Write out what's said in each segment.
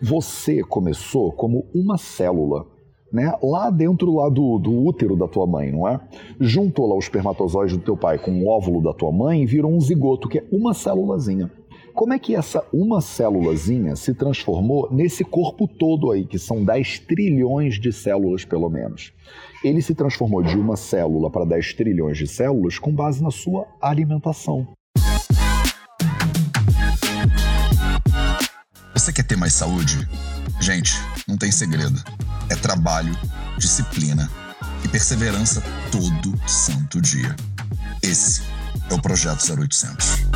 Você começou como uma célula né, lá dentro lá do, do útero da tua mãe, não é? Juntou lá o espermatozoide do teu pai com o óvulo da tua mãe e virou um zigoto, que é uma célulazinha. Como é que essa uma célulazinha se transformou nesse corpo todo aí, que são 10 trilhões de células pelo menos? Ele se transformou de uma célula para 10 trilhões de células com base na sua alimentação. Você quer ter mais saúde? Gente, não tem segredo. É trabalho, disciplina e perseverança todo santo dia. Esse é o Projeto 0800.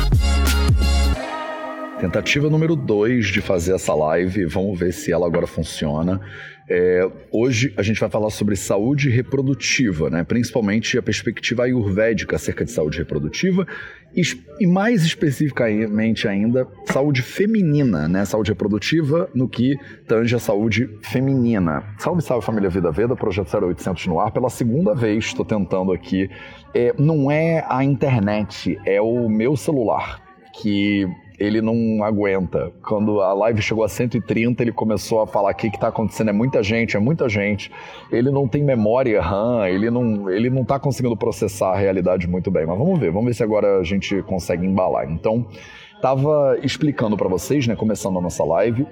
Tentativa número 2 de fazer essa live, vamos ver se ela agora funciona. É, hoje a gente vai falar sobre saúde reprodutiva, né? principalmente a perspectiva ayurvédica acerca de saúde reprodutiva e, e, mais especificamente ainda saúde feminina, né? saúde reprodutiva no que tange a saúde feminina. Salve, salve família Vida Veda, Projeto 0800 no ar, pela segunda vez estou tentando aqui. É, não é a internet, é o meu celular que ele não aguenta. Quando a live chegou a 130, ele começou a falar: o que está acontecendo? É muita gente, é muita gente. Ele não tem memória RAM, ele não, ele não está conseguindo processar a realidade muito bem. Mas vamos ver, vamos ver se agora a gente consegue embalar. Então, estava explicando para vocês, né, começando a nossa live,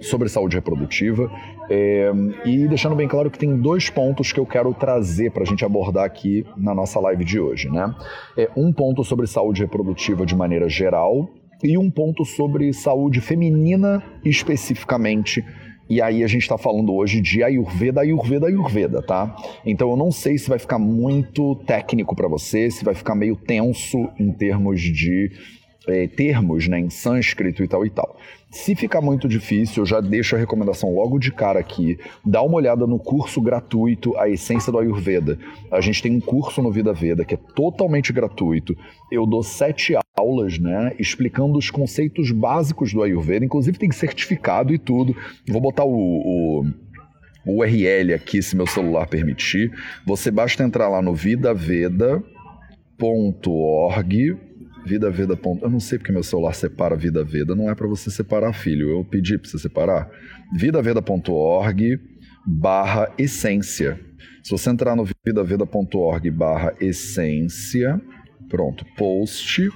sobre saúde reprodutiva é, e deixando bem claro que tem dois pontos que eu quero trazer para a gente abordar aqui na nossa live de hoje, né? É um ponto sobre saúde reprodutiva de maneira geral e um ponto sobre saúde feminina especificamente. E aí a gente está falando hoje de Ayurveda, Ayurveda, Ayurveda, tá? Então eu não sei se vai ficar muito técnico para você, se vai ficar meio tenso em termos de é, termos, né, em sânscrito e tal e tal. Se ficar muito difícil, eu já deixo a recomendação logo de cara aqui. Dá uma olhada no curso gratuito A Essência do Ayurveda. A gente tem um curso no Vida Veda que é totalmente gratuito. Eu dou sete aulas, né, explicando os conceitos básicos do Ayurveda. Inclusive tem certificado e tudo. Vou botar o, o o URL aqui, se meu celular permitir. Você basta entrar lá no vidaveda.org Vida Veda. Eu não sei porque meu celular separa Vida Veda. Não é para você separar, filho. Eu pedi para você separar. vidaveda.org barra essência. Se você entrar no vidaveda.org barra essência, pronto, post,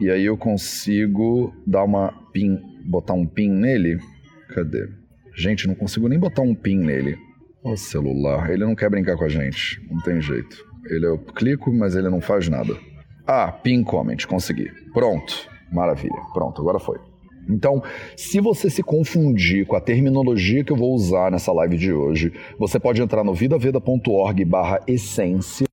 e aí eu consigo dar uma pin, botar um pin nele. Cadê? Gente, não consigo nem botar um pin nele. O celular, ele não quer brincar com a gente, não tem jeito. Ele eu clico, mas ele não faz nada. Ah, pin comment, consegui. Pronto. Maravilha. Pronto, agora foi. Então, se você se confundir com a terminologia que eu vou usar nessa live de hoje, você pode entrar no vidaveda.org barra essência,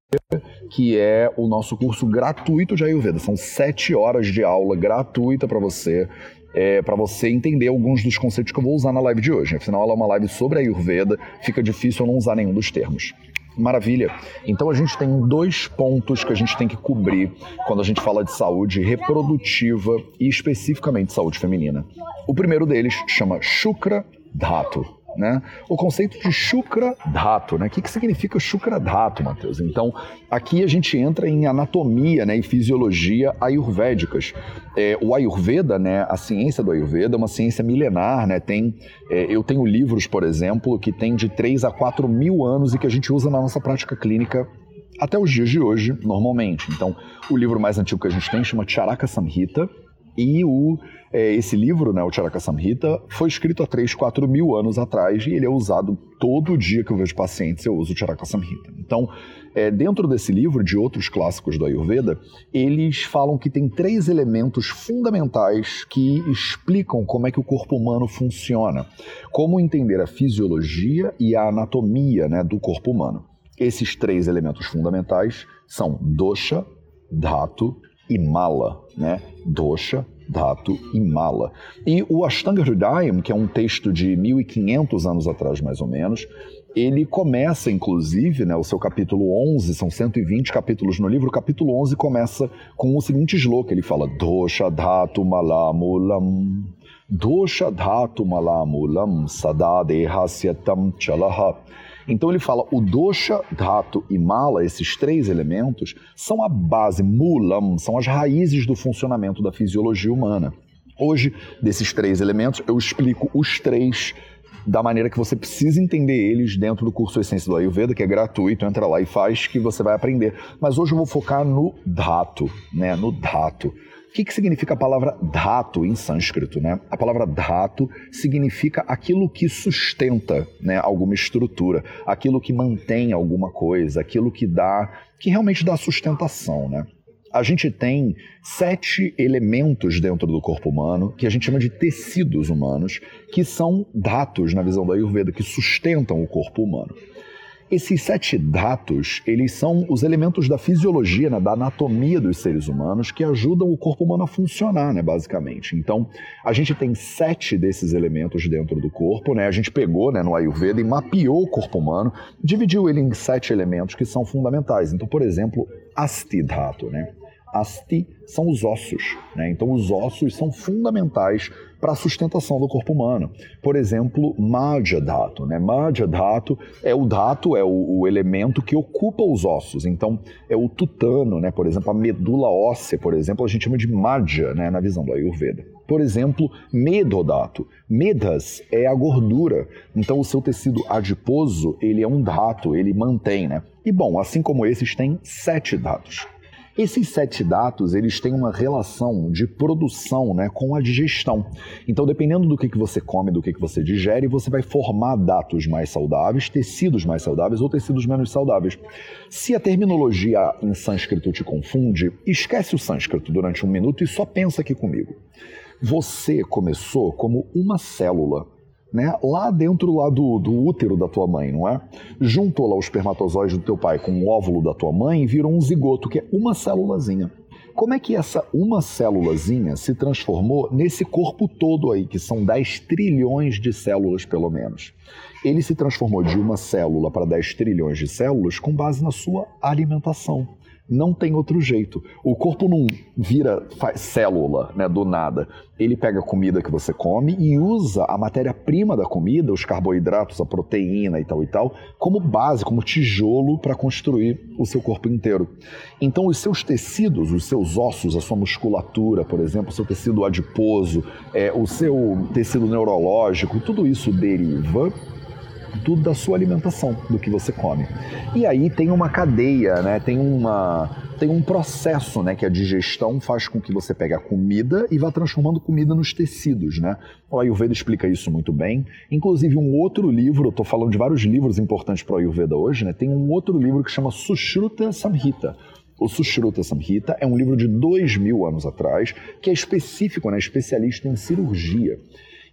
que é o nosso curso gratuito de Ayurveda. São sete horas de aula gratuita para você, é, para você entender alguns dos conceitos que eu vou usar na live de hoje. Afinal, ela é uma live sobre Ayurveda, fica difícil eu não usar nenhum dos termos. Maravilha. Então a gente tem dois pontos que a gente tem que cobrir quando a gente fala de saúde reprodutiva e especificamente saúde feminina. O primeiro deles chama Shukra Dhatu né? O conceito de Shukra Dhatu, né? O que, que significa Shukra Dhatu, Matheus? Então, aqui a gente entra em anatomia né, e fisiologia ayurvédicas. É, o Ayurveda, né, a ciência do Ayurveda é uma ciência milenar, né? Tem, é, eu tenho livros, por exemplo, que tem de 3 a 4 mil anos e que a gente usa na nossa prática clínica até os dias de hoje, normalmente. Então, o livro mais antigo que a gente tem chama Charaka Samhita, e o, é, esse livro, né, o Charaka Samhita, foi escrito há 3, 4 mil anos atrás e ele é usado todo dia que eu vejo pacientes, eu uso o Charaka Samhita. Então, é, dentro desse livro, de outros clássicos do Ayurveda, eles falam que tem três elementos fundamentais que explicam como é que o corpo humano funciona. Como entender a fisiologia e a anatomia né, do corpo humano. Esses três elementos fundamentais são dosha, dhatu e mala, né? Dosha, Dhatu e Mala. E o Ashtanga Hridayam, que é um texto de 1500 anos atrás mais ou menos, ele começa, inclusive, né, o seu capítulo 11, são 120 capítulos no livro, o capítulo 11 começa com o seguinte sloka, ele fala Dosha Dhatu Malamulam Dosha Dhatu Malamulam Sadadehasyatam Chalaha então ele fala o dosha, dhatu e mala, esses três elementos, são a base, mulam, são as raízes do funcionamento da fisiologia humana. Hoje, desses três elementos, eu explico os três da maneira que você precisa entender eles dentro do curso Essência do Ayurveda, que é gratuito, entra lá e faz que você vai aprender. Mas hoje eu vou focar no dhatu, né, no dhatu. O que, que significa a palavra dhatu em sânscrito? Né? A palavra dhatu significa aquilo que sustenta né, alguma estrutura, aquilo que mantém alguma coisa, aquilo que dá, que realmente dá sustentação. Né? a gente tem sete elementos dentro do corpo humano que a gente chama de tecidos humanos, que são datos na visão da Ayurveda, que sustentam o corpo humano. Esses sete datos, eles são os elementos da fisiologia, né, da anatomia dos seres humanos que ajudam o corpo humano a funcionar, né, basicamente. Então, a gente tem sete desses elementos dentro do corpo, né? A gente pegou, né, no Ayurveda e mapeou o corpo humano, dividiu ele em sete elementos que são fundamentais. Então, por exemplo, Astidhato, né? Asti são os ossos, né? Então, os ossos são fundamentais para a sustentação do corpo humano. Por exemplo, Madhya Dhatu. Né? Madhya Dhatu é o dato, é o, o, elemento que ocupa os ossos. Então, é o tutano, né? por exemplo, a medula óssea, por exemplo, a gente chama de Madhya né? na visão do Ayurveda. Por exemplo, Medodato. Medas é a gordura. Então, o seu tecido adiposo, ele é um dato, ele mantém, né? E bom, assim como esses, tem sete dados. Esses sete dados, eles têm uma relação de produção né, com a digestão. Então, dependendo do que, que você come, do que, que você digere, você vai formar dados mais saudáveis, tecidos mais saudáveis ou tecidos menos saudáveis. Se a terminologia em sânscrito te confunde, esquece o sânscrito durante um minuto e só pensa aqui comigo. Você começou como uma célula né, lá dentro lá do, do, útero da tua mãe, não é? Juntou lá o espermatozoide do teu pai com o óvulo da tua mãe e virou um zigoto, que é uma célulazinha. Como é que essa uma célulazinha se transformou nesse corpo todo aí, que são 10 trilhões de células pelo menos? Ele se transformou de uma célula para 10 trilhões de células com base na sua alimentação. Não tem outro jeito. O corpo não vira célula né, do nada. Ele pega a comida que você come e usa a matéria-prima da comida, os carboidratos, a proteína e tal e tal, como base, como tijolo para construir o seu corpo inteiro. Então, os seus tecidos, os seus ossos, a sua musculatura, por exemplo, o seu tecido adiposo, é, o seu tecido neurológico, tudo isso deriva tudo da sua alimentação, do que você come. E aí tem uma cadeia, né? Tem uma tem um processo, né, que a digestão faz com que você pegue a comida e vá transformando comida nos tecidos, né? O Ayurveda explica isso muito bem. Inclusive um outro livro, eu estou falando de vários livros importantes para o Ayurveda hoje, né? Tem um outro livro que chama Sushruta Samhita. O Sushruta Samhita é um livro de dois mil anos atrás que é específico, né, especialista em cirurgia.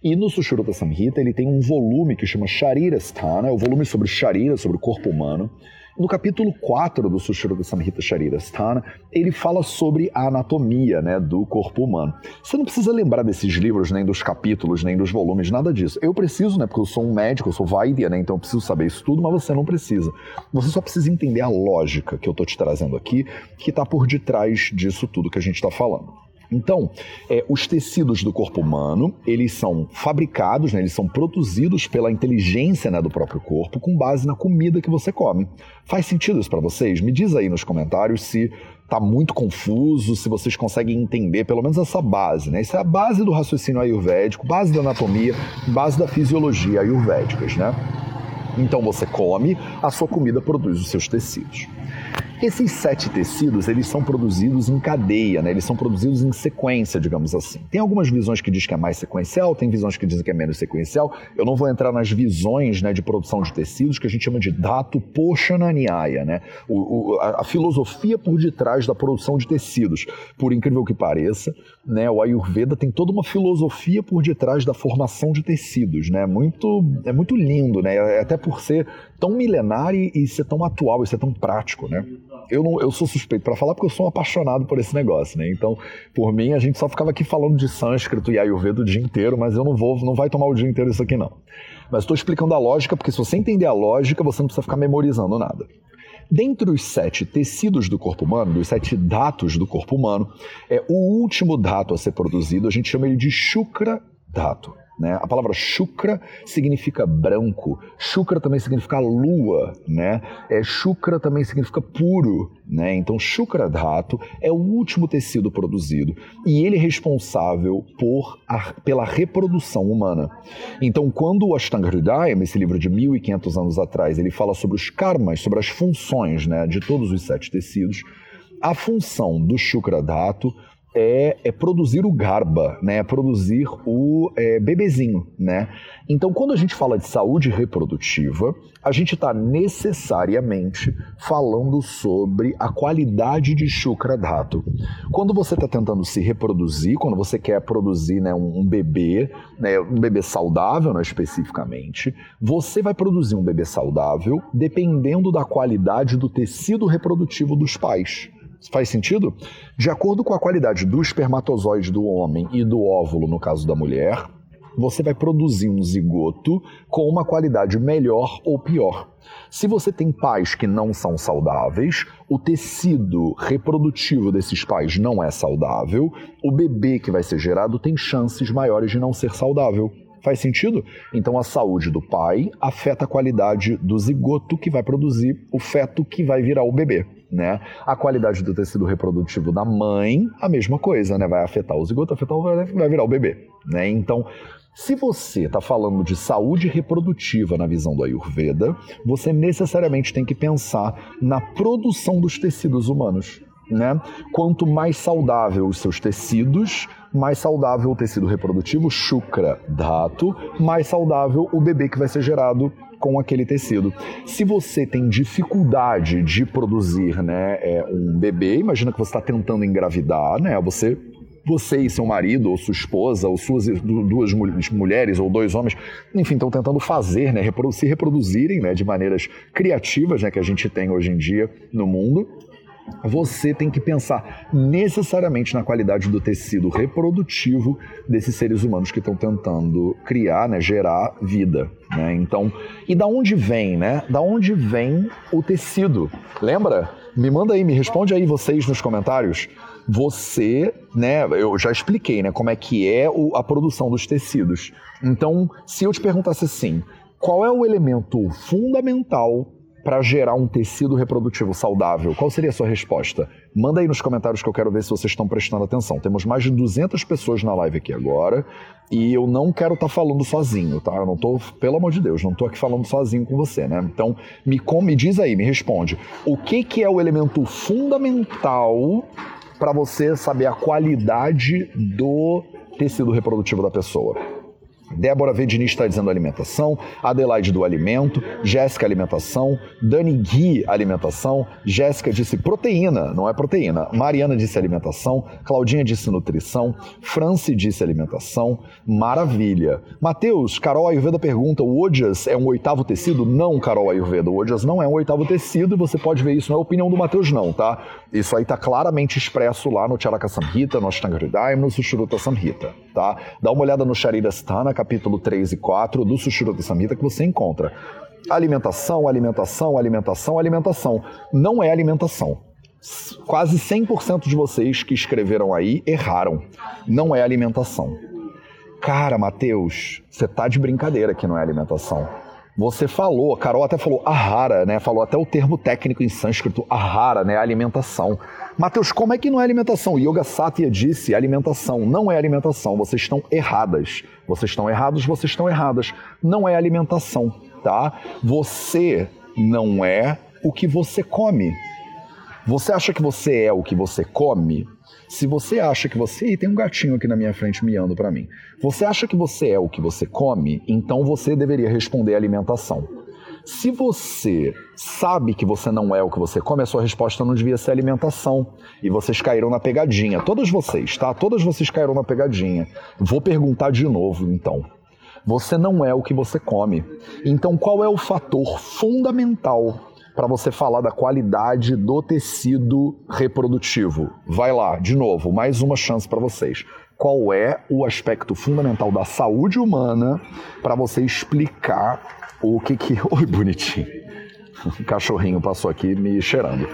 E no Sushruta Samhita ele tem um volume que chama Sharirasthana, é o volume sobre Sharira, sobre o corpo humano. No capítulo 4 do Sushruta Samhita Sharirasthana, ele fala sobre a anatomia né, do corpo humano. Você não precisa lembrar desses livros, nem dos capítulos, nem dos volumes, nada disso. Eu preciso, né, porque eu sou um médico, eu sou Vaidya, né, então eu preciso saber isso tudo, mas você não precisa. Você só precisa entender a lógica que eu estou te trazendo aqui, que está por detrás disso tudo que a gente está falando. Então, é, os tecidos do corpo humano, eles são fabricados, né, eles são produzidos pela inteligência né, do próprio corpo com base na comida que você come. Faz sentido isso para vocês? Me diz aí nos comentários se está muito confuso, se vocês conseguem entender pelo menos essa base. Né? Isso é a base do raciocínio ayurvédico, base da anatomia, base da fisiologia ayurvédicas. Né? Então você come, a sua comida produz os seus tecidos. Esses sete tecidos, eles são produzidos em cadeia, né? eles são produzidos em sequência, digamos assim. Tem algumas visões que dizem que é mais sequencial, tem visões que dizem que é menos sequencial. Eu não vou entrar nas visões né, de produção de tecidos, que a gente chama de dato poshananyaya, né? O, o, a, a, filosofia por detrás da produção de tecidos. Por incrível que pareça, né, o Ayurveda tem toda uma filosofia por detrás da formação de tecidos. Né? Muito, é muito lindo, né? É até por ser tão milenar e, e ser tão atual e ser tão prático. Né? Eu, não, eu sou suspeito para falar porque eu sou um apaixonado por esse negócio, né? Então, por mim, a gente só ficava aqui falando de sânscrito e ayurveda o dia inteiro, mas eu não vou, não vai tomar o dia inteiro isso aqui não. Mas estou explicando a lógica, porque se você entender a lógica, você não precisa ficar memorizando nada. Dentre os sete tecidos do corpo humano, dos sete datos do corpo humano, é o último dato a ser produzido, a gente chama ele de Shukra Dato. Né? A palavra Shukra significa branco, Shukra também significa lua, né? É, Shukra também significa puro, né? Então Shukra Dhatu é o último tecido produzido e ele é responsável por a, pela reprodução humana. Então quando o Ashtanga Hridayam, esse livro de 1500 anos atrás, ele fala sobre os karmas, sobre as funções né, de todos os sete tecidos, a função do Shukra Dhatu é, é, produzir o garba, né? É produzir o é, bebezinho, né? Então, quando a gente fala de saúde reprodutiva, a gente está necessariamente falando sobre a qualidade de Shukra Dhatu. Quando você está tentando se reproduzir, quando você quer produzir né, um, um bebê, né, um bebê saudável né, especificamente, você vai produzir um bebê saudável dependendo da qualidade do tecido reprodutivo dos pais. Faz sentido? De acordo com a qualidade do espermatozoide do homem e do óvulo, no caso da mulher, você vai produzir um zigoto com uma qualidade melhor ou pior. Se você tem pais que não são saudáveis, o tecido reprodutivo desses pais não é saudável, o bebê que vai ser gerado tem chances maiores de não ser saudável. Faz sentido? Então a saúde do pai afeta a qualidade do zigoto que vai produzir o feto que vai virar o bebê né? A qualidade do tecido reprodutivo da mãe, a mesma coisa, né? Vai afetar o zigoto, afetar o vai virar o bebê, né? Então, se você está falando de saúde reprodutiva na visão do Ayurveda, você necessariamente tem que pensar na produção dos tecidos humanos. Né? Quanto mais saudável os seus tecidos, mais saudável o tecido reprodutivo, Shukra Dhatu, mais saudável o bebê que vai ser gerado com aquele tecido. Se você tem dificuldade de produzir né, é, um bebê, imagina que você está tentando engravidar, né? Você você e seu marido, ou sua esposa, ou suas duas mulheres ou dois homens, enfim, estão tentando fazer, né, se reproduzirem né, de maneiras criativas né, que a gente tem hoje em dia no mundo você tem que pensar necessariamente na qualidade do tecido reprodutivo desses seres humanos que estão tentando criar, né, gerar vida. Né? Então, e da onde vem, né? Da onde vem o tecido? Lembra? Me manda aí, me responde aí vocês nos comentários. Você, né? Eu já expliquei, né? Como é que é a produção dos tecidos. Então, se eu te perguntasse assim, qual é o elemento fundamental para gerar um tecido reprodutivo saudável? Qual seria a sua resposta? Manda aí nos comentários que eu quero ver se vocês estão prestando atenção. Temos mais de 200 pessoas na live aqui agora e eu não quero estar tá falando sozinho, tá? Eu não tô, pelo amor de Deus, não tô aqui falando sozinho com você, né? Então, me, me diz aí, me responde. O que, que é o elemento fundamental para você saber a qualidade do tecido reprodutivo da pessoa? Débora V. Diniz está dizendo alimentação, Adelaide do alimento, Jéssica alimentação, Dani Gui alimentação, Jéssica disse proteína, não é proteína, Mariana disse alimentação, Claudinha disse nutrição, Franci disse alimentação, maravilha. Matheus, Carol Ayurveda pergunta, o Ojas é um oitavo tecido? Não, Carol Ayurveda, o Ojas não é um oitavo tecido e você pode ver isso, não é opinião do Matheus não, tá? Isso aí está claramente expresso lá no Charaka Samhita, no Ashtanga Hridayam, no Sushruta Samhita, tá? Dá uma olhada no Sharira Sthana, capítulo 3 e 4 do Sushruta Samhita que você encontra. Alimentação, alimentação, alimentação, alimentação. Não é alimentação. Quase 100% de vocês que escreveram aí erraram. Não é alimentação. Cara, Matheus, você tá de brincadeira que não é alimentação. Você falou, a Carol até falou ahara, né? Falou até o termo técnico em sânscrito, ahara, né? Alimentação. Mateus, como é que não é alimentação? Yoga Satya disse alimentação. Não é alimentação. Vocês estão erradas. Vocês estão errados, vocês estão erradas. Não é alimentação, tá? Você não é o que você come. Você acha que você é o que você come? Se você acha que você. E tem um gatinho aqui na minha frente miando para mim. Você acha que você é o que você come? Então você deveria responder alimentação. Se você sabe que você não é o que você come, a sua resposta não devia ser alimentação. E vocês caíram na pegadinha. Todos vocês, tá? Todos vocês caíram na pegadinha. Vou perguntar de novo, então. Você não é o que você come. Então, qual é o fator fundamental para você falar da qualidade do tecido reprodutivo? Vai lá, de novo, mais uma chance para vocês qual é o aspecto fundamental da saúde humana para você explicar o que que. Oi, bonitinho. O cachorrinho passou aqui me cheirando.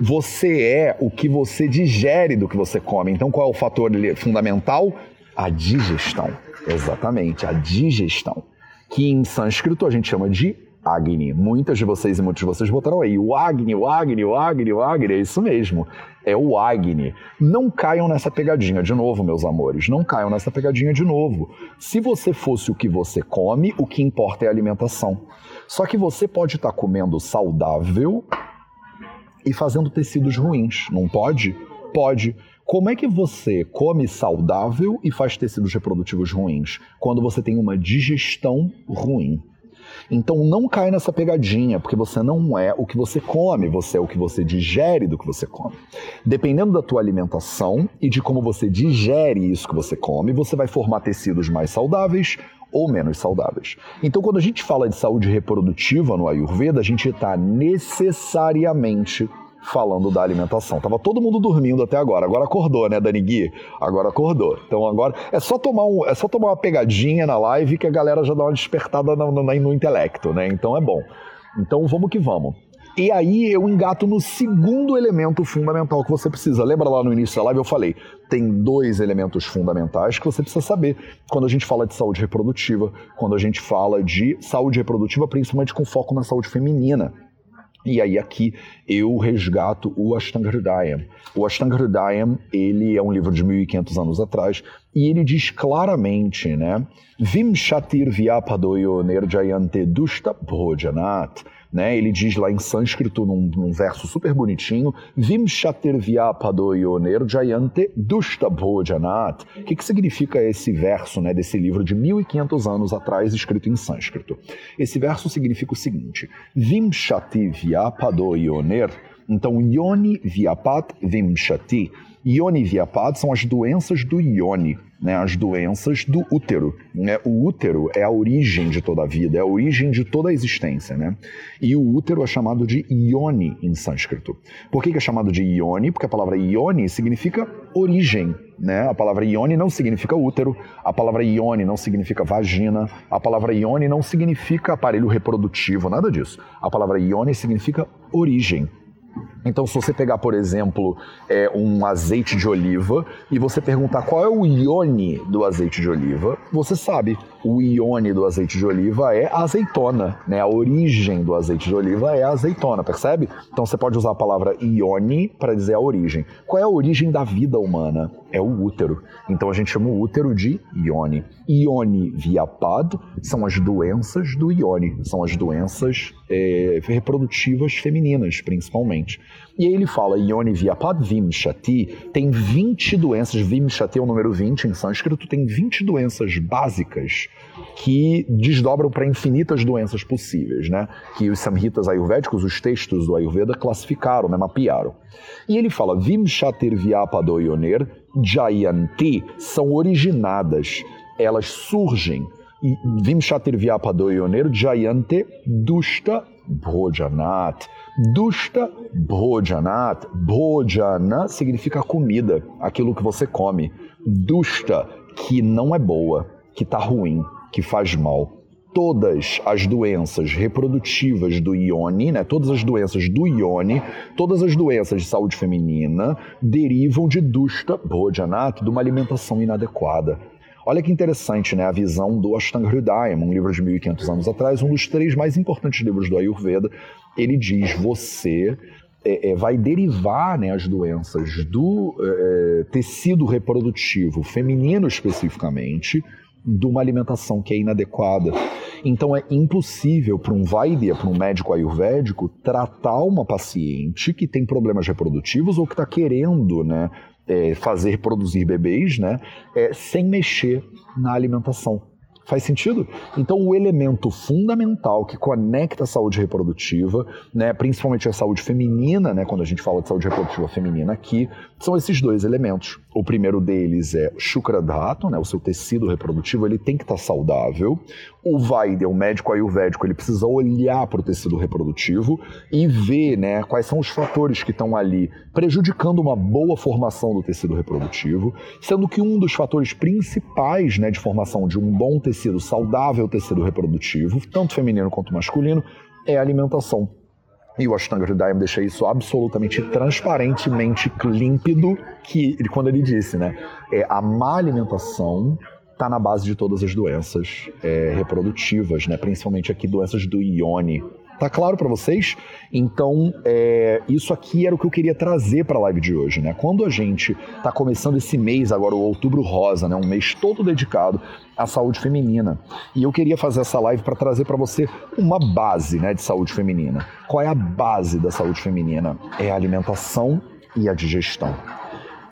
Você é o que você digere do que você come. Então, qual é o fator fundamental? A digestão. Exatamente, a digestão. Que em sânscrito a gente chama de Agni. Muitas de vocês e muitos de vocês botaram aí o Agni, o Agni, o Agni, o Agni. É isso mesmo. É o Agni. Não caiam nessa pegadinha de novo, meus amores. Não caiam nessa pegadinha de novo. Se você fosse o que você come, o que importa é a alimentação. Só que você pode estar comendo saudável e fazendo tecidos ruins. Não pode? Pode. Como é que você come saudável e faz tecidos reprodutivos ruins? Quando você tem uma digestão ruim. Então não cai nessa pegadinha, porque você não é o que você come, você é o que você digere do que você come. Dependendo da tua alimentação e de como você digere isso que você come, você vai formar tecidos mais saudáveis ou menos saudáveis. Então, quando a gente fala de saúde reprodutiva no Ayurveda, a gente está necessariamente falando da alimentação. Tava todo mundo dormindo até agora. Agora acordou, né, Dani Gui? Agora acordou. Então agora é só tomar um, é só tomar uma pegadinha na live que a galera já dá uma despertada no, no, no intelecto, né? Então é bom. Então vamos que vamos. E aí eu engato no segundo elemento fundamental que você precisa. Lembra lá no início da live eu falei, tem dois elementos fundamentais que você precisa saber quando a gente fala de saúde reprodutiva, quando a gente fala de saúde reprodutiva, principalmente com foco na saúde feminina. E aí aqui eu resgato o Ashtanga Hridayam. O Ashtanga Hridayam, ele é um livro de 1500 anos atrás e ele diz claramente, né? Vimshatir vyapadoyo nerjayante dushta bhojanat né? Ele diz lá em sânscrito, num, num verso super bonitinho, Vimshatir vyapadoyoner jayante dushta bhojanat. O que, que significa esse verso né, desse livro de 1500 anos atrás, escrito em sânscrito? Esse verso significa o seguinte, Vimshati vyapadoyoner, então Yoni vyapat vimshati, Yoni vyapat são as doenças do Yoni, né, as doenças do útero. Né? O útero é a origem de toda a vida, é a origem de toda a existência. Né? E o útero é chamado de Ione em sânscrito. Por que, que é chamado de Ione? Porque a palavra Ione significa origem. Né? A palavra Ione não significa útero, a palavra Ione não significa vagina, a palavra Ione não significa aparelho reprodutivo, nada disso. A palavra Ione significa origem. Então, se você pegar, por exemplo, é, um azeite de oliva e você perguntar qual é o ione do azeite de oliva, você sabe. O ione do azeite de oliva é azeitona, né? A origem do azeite de oliva é azeitona, percebe? Então, você pode usar a palavra ione para dizer a origem. Qual é a origem da vida humana? É o útero. Então, a gente chama o útero de ione. Ione viapad são as doenças do ione, são as doenças é, reprodutivas femininas, principalmente. E aí ele fala, Yoni Vyapad Vimshati, tem 20 doenças, Vimshati é o número 20 em sânscrito, tem 20 doenças básicas que desdobram para infinitas doenças possíveis, né? Que os samhitas ayurvédicos, os textos do Ayurveda, classificaram, né? mapearam. E ele fala, Vimshatir Vyapadoyoner Jayanti, são originadas, elas surgem Vimshatir Vyapadoyoner Jayante Dushta Bhojanat. Dushta Bhojanat. Bhojana significa comida, aquilo que você come. Dushta, que não é boa, que está ruim, que faz mal. Todas as doenças reprodutivas do Ione, né, todas as doenças do Ione, todas as doenças de saúde feminina derivam de Dushta Bhojanat, de uma alimentação inadequada. Olha que interessante, né? A visão do Ashtanga Hridayam, um livro de 1500 anos atrás, um dos três mais importantes livros do Ayurveda. Ele diz: você é, é, vai derivar né, as doenças do é, é tecido reprodutivo feminino especificamente de uma alimentação que é inadequada. Então é impossível para um Vaidya, para um médico ayurvédico, tratar uma paciente que tem problemas reprodutivos ou que está querendo né, é, fazer produzir bebês, né, é, sem mexer na alimentação. Faz sentido? Então, o elemento fundamental que conecta a saúde reprodutiva, né, principalmente a saúde feminina, né, quando a gente fala de saúde reprodutiva feminina aqui, são esses dois elementos. O primeiro deles é Shukradhatu, né, o seu tecido reprodutivo, ele tem que estar saudável. O Vaidya, o médico ayurvédico, ele precisa olhar para o tecido reprodutivo e ver né, quais são os fatores que estão ali prejudicando uma boa formação do tecido reprodutivo, sendo que um dos fatores principais né, de formação de um bom tecido, saudável tecido reprodutivo, tanto feminino quanto masculino, é a alimentação. E o Ashtanga Hridayam deixa isso absolutamente transparentemente límpido, que quando ele disse, né, é a má alimentação está na base de todas as doenças é, reprodutivas, né? principalmente aqui doenças do ione. Tá claro para vocês? Então, é, isso aqui era o que eu queria trazer para a live de hoje, né? Quando a gente está começando esse mês agora, o Outubro Rosa, né? Um mês todo dedicado à saúde feminina. E eu queria fazer essa live para trazer para você uma base, né, de saúde feminina. Qual é a base da saúde feminina? É a alimentação e a digestão.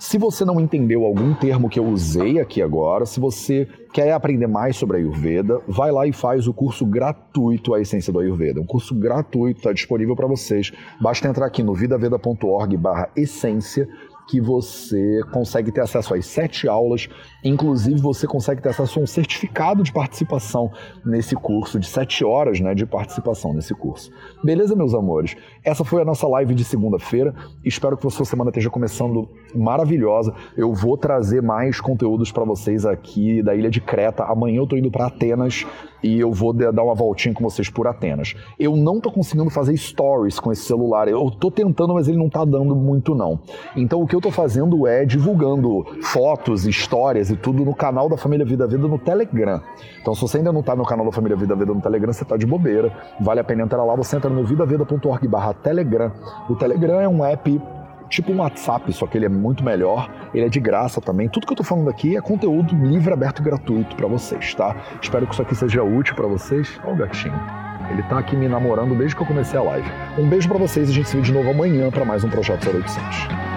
Se você não entendeu algum termo que eu usei aqui agora, se você quer aprender mais sobre a Ayurveda, vai lá e faz o curso gratuito A Essência do Ayurveda. Um curso gratuito, está disponível para vocês. Basta entrar aqui no vidaveda.org barra essência que você consegue ter acesso às sete aulas, inclusive você consegue ter acesso a um certificado de participação nesse curso, de sete horas né, de participação nesse curso. Beleza, meus amores? Essa foi a nossa live de segunda-feira. Espero que a sua semana esteja começando maravilhosa. Eu vou trazer mais conteúdos para vocês aqui da Ilha de Creta. Amanhã eu estou indo para Atenas e eu vou dar uma voltinha com vocês por Atenas. Eu não estou conseguindo fazer stories com esse celular. Eu estou tentando, mas ele não está dando muito não. Então o que eu estou fazendo é divulgando fotos, histórias e tudo no canal da Família Vida Vida no Telegram. Então se você ainda não está no canal da Família Vida Vida no Telegram, você está de bobeira. Vale a pena entrar lá. Você entra no vidaveda.org/telegram. O Telegram é um app tipo um WhatsApp, só que ele é muito melhor, ele é de graça também. Tudo que eu tô falando aqui é conteúdo livre, aberto e gratuito para vocês, tá? Espero que isso aqui seja útil para vocês. Olha o gatinho. Ele tá aqui me namorando desde que eu comecei a live. Um beijo para vocês e a gente se vê de novo amanhã para mais um Projeto 0800.